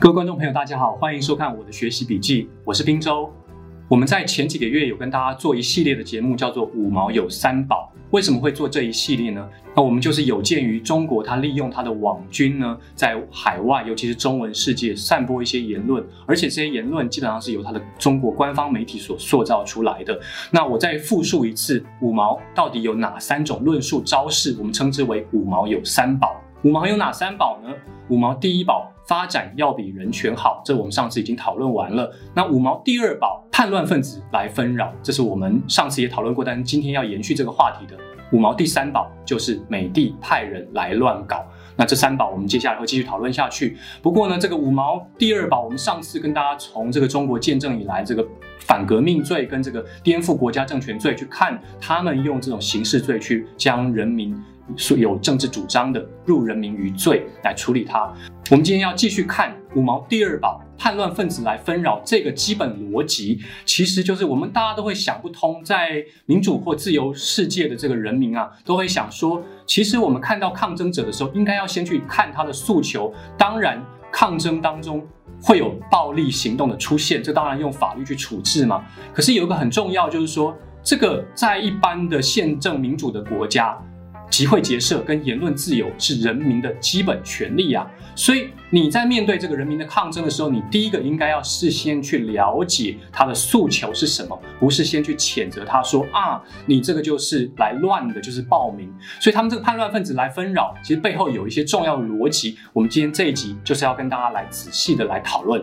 各位观众朋友，大家好，欢迎收看我的学习笔记，我是滨州。我们在前几个月有跟大家做一系列的节目，叫做“五毛有三宝”。为什么会做这一系列呢？那我们就是有鉴于中国，它利用它的网军呢，在海外，尤其是中文世界散播一些言论，而且这些言论基本上是由它的中国官方媒体所塑造出来的。那我再复述一次，五毛到底有哪三种论述招式？我们称之为“五毛有三宝”。五毛有哪三宝呢？五毛第一宝。发展要比人权好，这我们上次已经讨论完了。那五毛第二宝，叛乱分子来纷扰，这是我们上次也讨论过，但是今天要延续这个话题的。五毛第三宝就是美帝派人来乱搞。那这三宝我们接下来会继续讨论下去。不过呢，这个五毛第二宝，我们上次跟大家从这个中国建政以来这个反革命罪跟这个颠覆国家政权罪去看，他们用这种刑事罪去将人民。所有政治主张的入人民于罪来处理它。我们今天要继续看五毛第二宝叛乱分子来纷扰这个基本逻辑，其实就是我们大家都会想不通，在民主或自由世界的这个人民啊，都会想说，其实我们看到抗争者的时候，应该要先去看他的诉求。当然，抗争当中会有暴力行动的出现，这当然用法律去处置嘛。可是有一个很重要，就是说，这个在一般的宪政民主的国家。集会结社跟言论自由是人民的基本权利啊，所以你在面对这个人民的抗争的时候，你第一个应该要事先去了解他的诉求是什么，不是先去谴责他说啊，你这个就是来乱的，就是暴民。所以他们这个叛乱分子来纷扰，其实背后有一些重要的逻辑。我们今天这一集就是要跟大家来仔细的来讨论。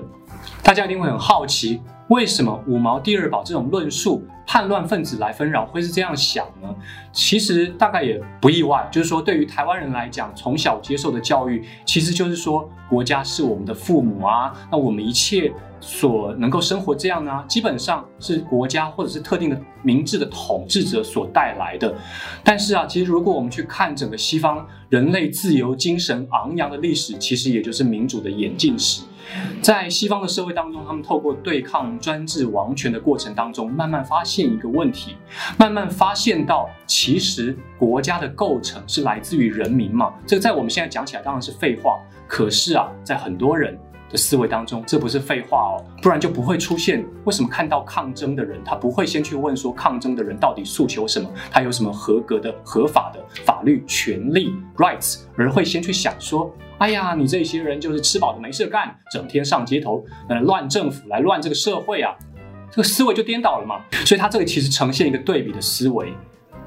大家一定会很好奇，为什么五毛第二宝这种论述？叛乱分子来纷扰，会是这样想呢？其实大概也不意外，就是说，对于台湾人来讲，从小接受的教育，其实就是说，国家是我们的父母啊，那我们一切所能够生活这样呢，基本上是国家或者是特定的明智的统治者所带来的。但是啊，其实如果我们去看整个西方人类自由精神昂扬的历史，其实也就是民主的演进史。在西方的社会当中，他们透过对抗专制王权的过程当中，慢慢发现一个问题，慢慢发现到，其实国家的构成是来自于人民嘛？这个在我们现在讲起来当然是废话，可是啊，在很多人的思维当中，这不是废话哦，不然就不会出现。为什么看到抗争的人，他不会先去问说抗争的人到底诉求什么，他有什么合格的、合法的法律权利 （rights），而会先去想说。哎呀，你这些人就是吃饱了没事干，整天上街头，呃，乱政府来乱这个社会啊，这个思维就颠倒了嘛。所以他这个其实呈现一个对比的思维：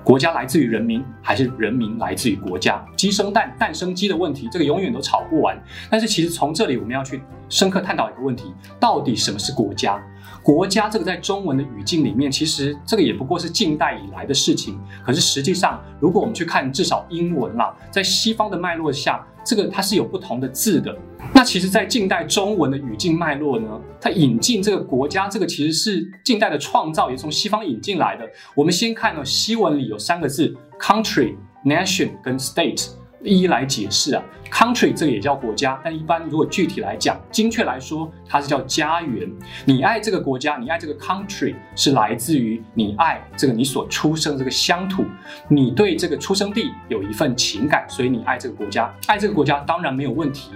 国家来自于人民，还是人民来自于国家？鸡生蛋，蛋生鸡的问题，这个永远都吵不完。但是其实从这里我们要去深刻探讨一个问题：到底什么是国家？国家这个在中文的语境里面，其实这个也不过是近代以来的事情。可是实际上，如果我们去看至少英文啦，在西方的脉络下。这个它是有不同的字的。那其实，在近代中文的语境脉络呢，它引进这个国家，这个其实是近代的创造，也从西方引进来的。我们先看呢，西文里有三个字：country、nation 跟 state。一一来解释啊，country 这个也叫国家，但一般如果具体来讲，精确来说，它是叫家园。你爱这个国家，你爱这个 country，是来自于你爱这个你所出生这个乡土，你对这个出生地有一份情感，所以你爱这个国家，爱这个国家当然没有问题。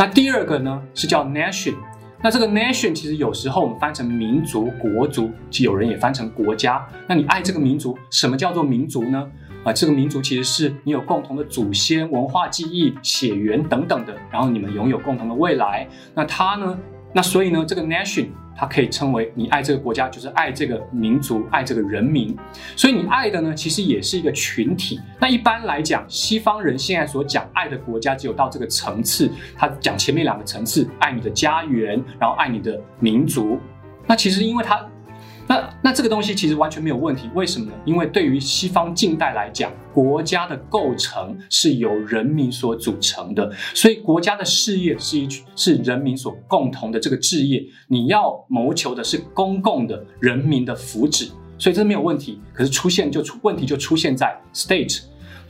那第二个呢是叫 nation，那这个 nation 其实有时候我们翻成民族、国族，有人也翻成国家。那你爱这个民族，什么叫做民族呢？啊，这个民族其实是你有共同的祖先、文化记忆、血缘等等的，然后你们拥有共同的未来。那它呢？那所以呢，这个 nation 它可以称为你爱这个国家，就是爱这个民族、爱这个人民。所以你爱的呢，其实也是一个群体。那一般来讲，西方人现在所讲爱的国家，只有到这个层次。他讲前面两个层次，爱你的家园，然后爱你的民族。那其实因为他。那那这个东西其实完全没有问题，为什么呢？因为对于西方近代来讲，国家的构成是由人民所组成的，所以国家的事业是一是人民所共同的这个置业，你要谋求的是公共的人民的福祉，所以这没有问题。可是出现就出问题就出现在 state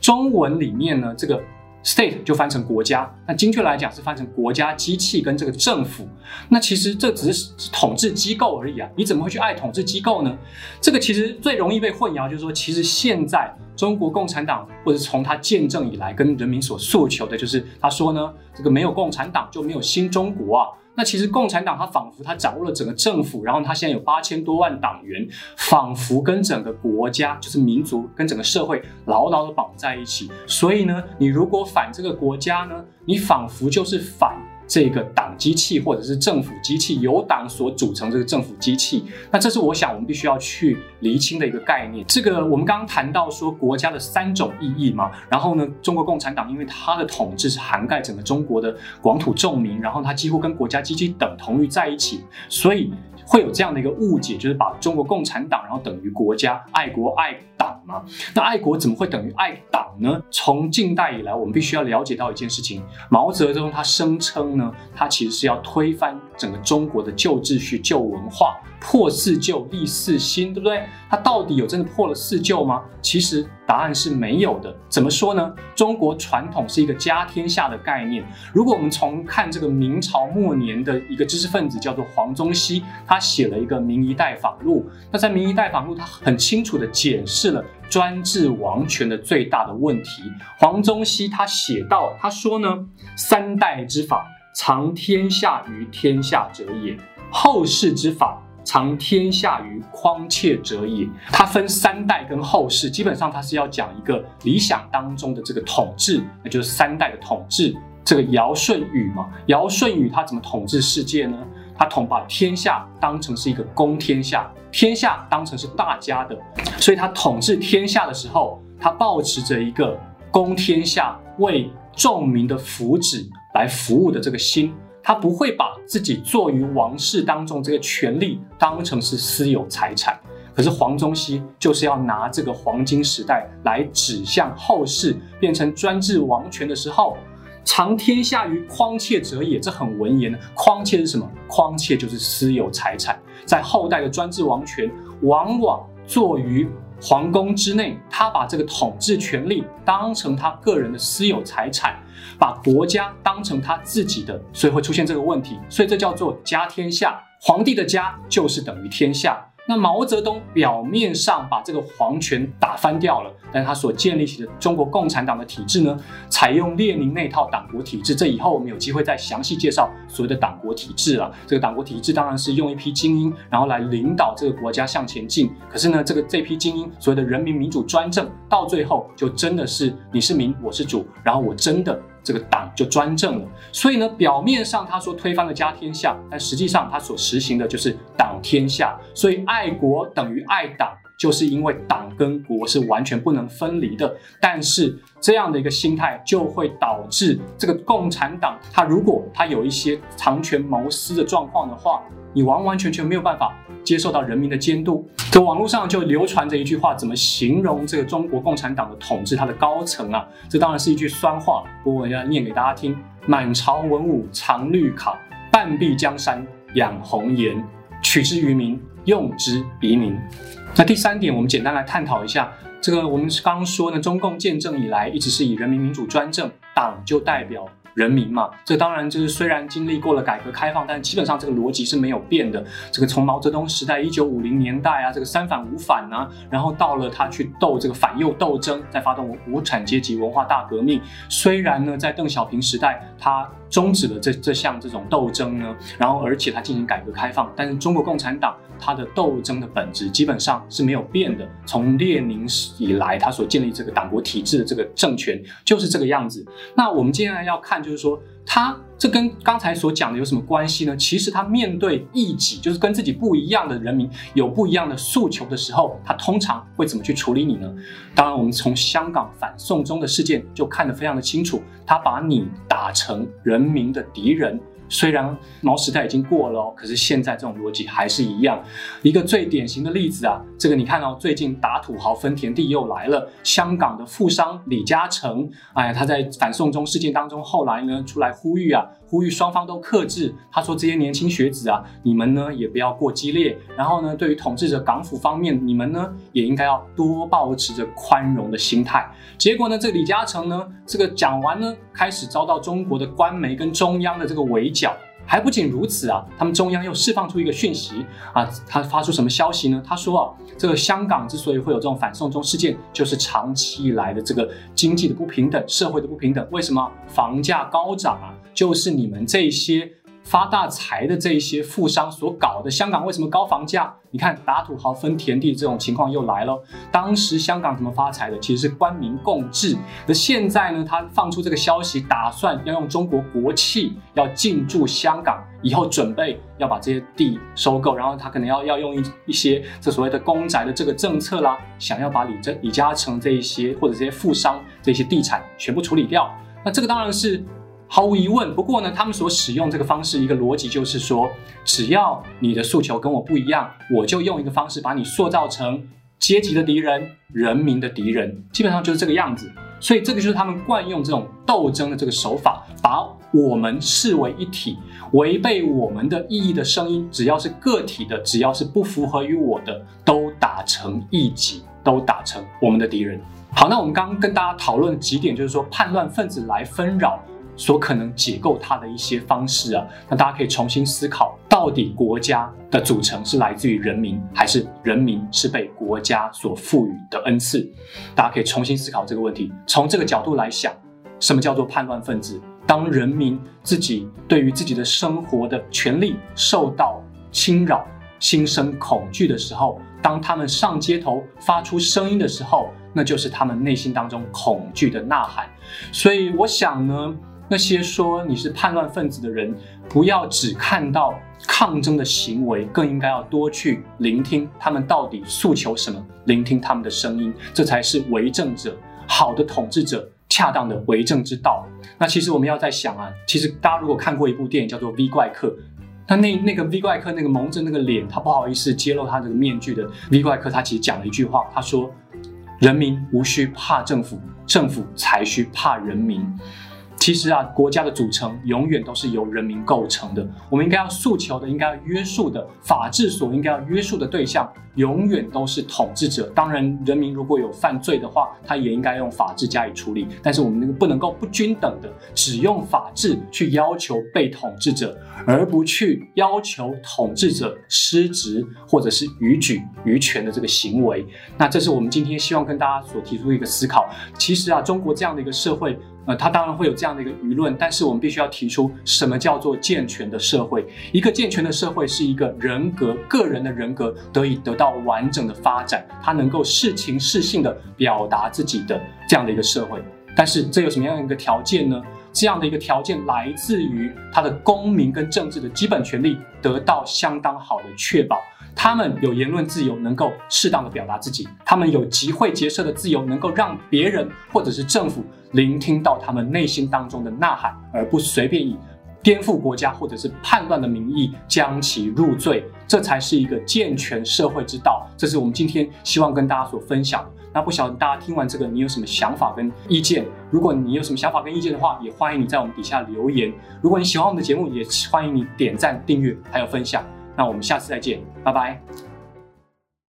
中文里面呢，这个。State 就翻成国家，那精确来讲是翻成国家机器跟这个政府。那其实这只是统治机构而已啊！你怎么会去爱统治机构呢？这个其实最容易被混淆，就是说，其实现在中国共产党或者从他建政以来，跟人民所诉求的就是，他说呢，这个没有共产党就没有新中国啊。那其实共产党它仿佛它掌握了整个政府，然后它现在有八千多万党员，仿佛跟整个国家就是民族跟整个社会牢牢的绑在一起。所以呢，你如果反这个国家呢，你仿佛就是反。这个党机器或者是政府机器，由党所组成这个政府机器，那这是我想我们必须要去厘清的一个概念。这个我们刚刚谈到说国家的三种意义嘛，然后呢，中国共产党因为它的统治是涵盖整个中国的广土重民，然后它几乎跟国家机器等同于在一起，所以。会有这样的一个误解，就是把中国共产党然后等于国家爱国爱党吗？那爱国怎么会等于爱党呢？从近代以来，我们必须要了解到一件事情：毛泽东他声称呢，他其实是要推翻整个中国的旧秩序、旧文化，破四旧立四新，对不对？他到底有真的破了四旧吗？其实答案是没有的。怎么说呢？中国传统是一个家天下的概念。如果我们从看这个明朝末年的一个知识分子叫做黄宗羲，他写了一个《明夷代访录》。那在《明夷代访录》，他很清楚地解释了专制王权的最大的问题。黄宗羲他写到，他说呢：“三代之法，藏天下于天下者也；后世之法。”藏天下于匡切者也。它分三代跟后世，基本上它是要讲一个理想当中的这个统治，那就是三代的统治。这个尧舜禹嘛，尧舜禹他怎么统治世界呢？他统把天下当成是一个公天下，天下当成是大家的，所以他统治天下的时候，他保持着一个公天下为众民的福祉来服务的这个心。他不会把自己坐于王室当中这个权力当成是私有财产，可是黄宗羲就是要拿这个黄金时代来指向后世，变成专制王权的时候，藏天下于匡切者也，这很文言。匡切是什么？匡切就是私有财产，在后代的专制王权，往往坐于皇宫之内，他把这个统治权力当成他个人的私有财产。把国家当成他自己的，所以会出现这个问题。所以这叫做家天下，皇帝的家就是等于天下。那毛泽东表面上把这个皇权打翻掉了，但他所建立起的中国共产党的体制呢，采用列宁那套党国体制。这以后我们有机会再详细介绍所谓的党国体制了。这个党国体制当然是用一批精英，然后来领导这个国家向前进。可是呢，这个这批精英所谓的人民民主专政，到最后就真的是你是民，我是主，然后我真的。这个党就专政了，所以呢，表面上他说推翻了家天下，但实际上他所实行的就是党天下。所以爱国等于爱党，就是因为党跟国是完全不能分离的。但是这样的一个心态就会导致这个共产党，他如果他有一些藏权谋私的状况的话，你完完全全没有办法。接受到人民的监督，这网络上就流传着一句话，怎么形容这个中国共产党的统治？它的高层啊，这当然是一句酸话，不过我要念给大家听：满朝文武藏绿卡，半壁江山养红颜，取之于民，用之于民。那第三点，我们简单来探讨一下，这个我们刚说呢，中共建政以来一直是以人民民主专政，党就代表。人民嘛，这当然就是虽然经历过了改革开放，但基本上这个逻辑是没有变的。这个从毛泽东时代一九五零年代啊，这个三反五反啊，然后到了他去斗这个反右斗争，在发动无产阶级文化大革命。虽然呢，在邓小平时代他终止了这这项这种斗争呢，然后而且他进行改革开放，但是中国共产党它的斗争的本质基本上是没有变的。从列宁以来，他所建立这个党国体制的这个政权就是这个样子。那我们接下来要看。就是说，他这跟刚才所讲的有什么关系呢？其实他面对异己，就是跟自己不一样的人民有不一样的诉求的时候，他通常会怎么去处理你呢？当然，我们从香港反送中的事件就看得非常的清楚，他把你打成人民的敌人。虽然毛时代已经过了哦，可是现在这种逻辑还是一样。一个最典型的例子啊，这个你看哦最近打土豪分田地又来了。香港的富商李嘉诚，哎呀，他在反送中事件当中，后来呢出来呼吁啊。呼吁双方都克制。他说：“这些年轻学子啊，你们呢也不要过激烈。然后呢，对于统治者港府方面，你们呢也应该要多保持着宽容的心态。”结果呢，这李嘉诚呢，这个讲完呢，开始遭到中国的官媒跟中央的这个围剿。还不仅如此啊，他们中央又释放出一个讯息啊，他发出什么消息呢？他说啊，这个香港之所以会有这种反送中事件，就是长期以来的这个经济的不平等、社会的不平等。为什么房价高涨啊？就是你们这些发大财的这一些富商所搞的。香港为什么高房价？你看打土豪分田地这种情况又来了。当时香港怎么发财的？其实是官民共治。那现在呢？他放出这个消息，打算要用中国国企要进驻香港，以后准备要把这些地收购，然后他可能要要用一一些这所谓的公宅的这个政策啦，想要把李这李嘉诚这一些或者这些富商这些地产全部处理掉。那这个当然是。毫无疑问，不过呢，他们所使用这个方式，一个逻辑就是说，只要你的诉求跟我不一样，我就用一个方式把你塑造成阶级的敌人、人民的敌人，基本上就是这个样子。所以这个就是他们惯用这种斗争的这个手法，把我们视为一体，违背我们的意义的声音，只要是个体的，只要是不符合于我的，都打成异己，都打成我们的敌人。好，那我们刚刚跟大家讨论几点，就是说叛乱分子来纷扰。所可能解构它的一些方式啊，那大家可以重新思考，到底国家的组成是来自于人民，还是人民是被国家所赋予的恩赐？大家可以重新思考这个问题。从这个角度来想，什么叫做叛乱分子？当人民自己对于自己的生活的权利受到侵扰，心生恐惧的时候，当他们上街头发出声音的时候，那就是他们内心当中恐惧的呐喊。所以，我想呢。那些说你是叛乱分子的人，不要只看到抗争的行为，更应该要多去聆听他们到底诉求什么，聆听他们的声音，这才是为政者好的统治者恰当的为政之道。那其实我们要在想啊，其实大家如果看过一部电影叫做《V 怪客》，那那那个 V 怪客那个蒙着那个脸，他不好意思揭露他这个面具的 V 怪客，他其实讲了一句话，他说：“人民无需怕政府，政府才需怕人民。”其实啊，国家的组成永远都是由人民构成的。我们应该要诉求的，应该要约束的，法治所应该要约束的对象，永远都是统治者。当然，人民如果有犯罪的话，他也应该用法治加以处理。但是我们那个不能够不均等的，只用法治去要求被统治者，而不去要求统治者失职或者是逾矩逾权的这个行为。那这是我们今天希望跟大家所提出一个思考。其实啊，中国这样的一个社会。呃，他当然会有这样的一个舆论，但是我们必须要提出什么叫做健全的社会？一个健全的社会是一个人格、个人的人格得以得到完整的发展，他能够适情适性的表达自己的这样的一个社会。但是这有什么样的一个条件呢？这样的一个条件来自于他的公民跟政治的基本权利得到相当好的确保。他们有言论自由，能够适当的表达自己；他们有集会结社的自由，能够让别人或者是政府聆听到他们内心当中的呐喊，而不随便以颠覆国家或者是叛乱的名义将其入罪。这才是一个健全社会之道。这是我们今天希望跟大家所分享的。那不晓得大家听完这个，你有什么想法跟意见？如果你有什么想法跟意见的话，也欢迎你在我们底下留言。如果你喜欢我们的节目，也欢迎你点赞、订阅还有分享。那我们下次再见，拜拜。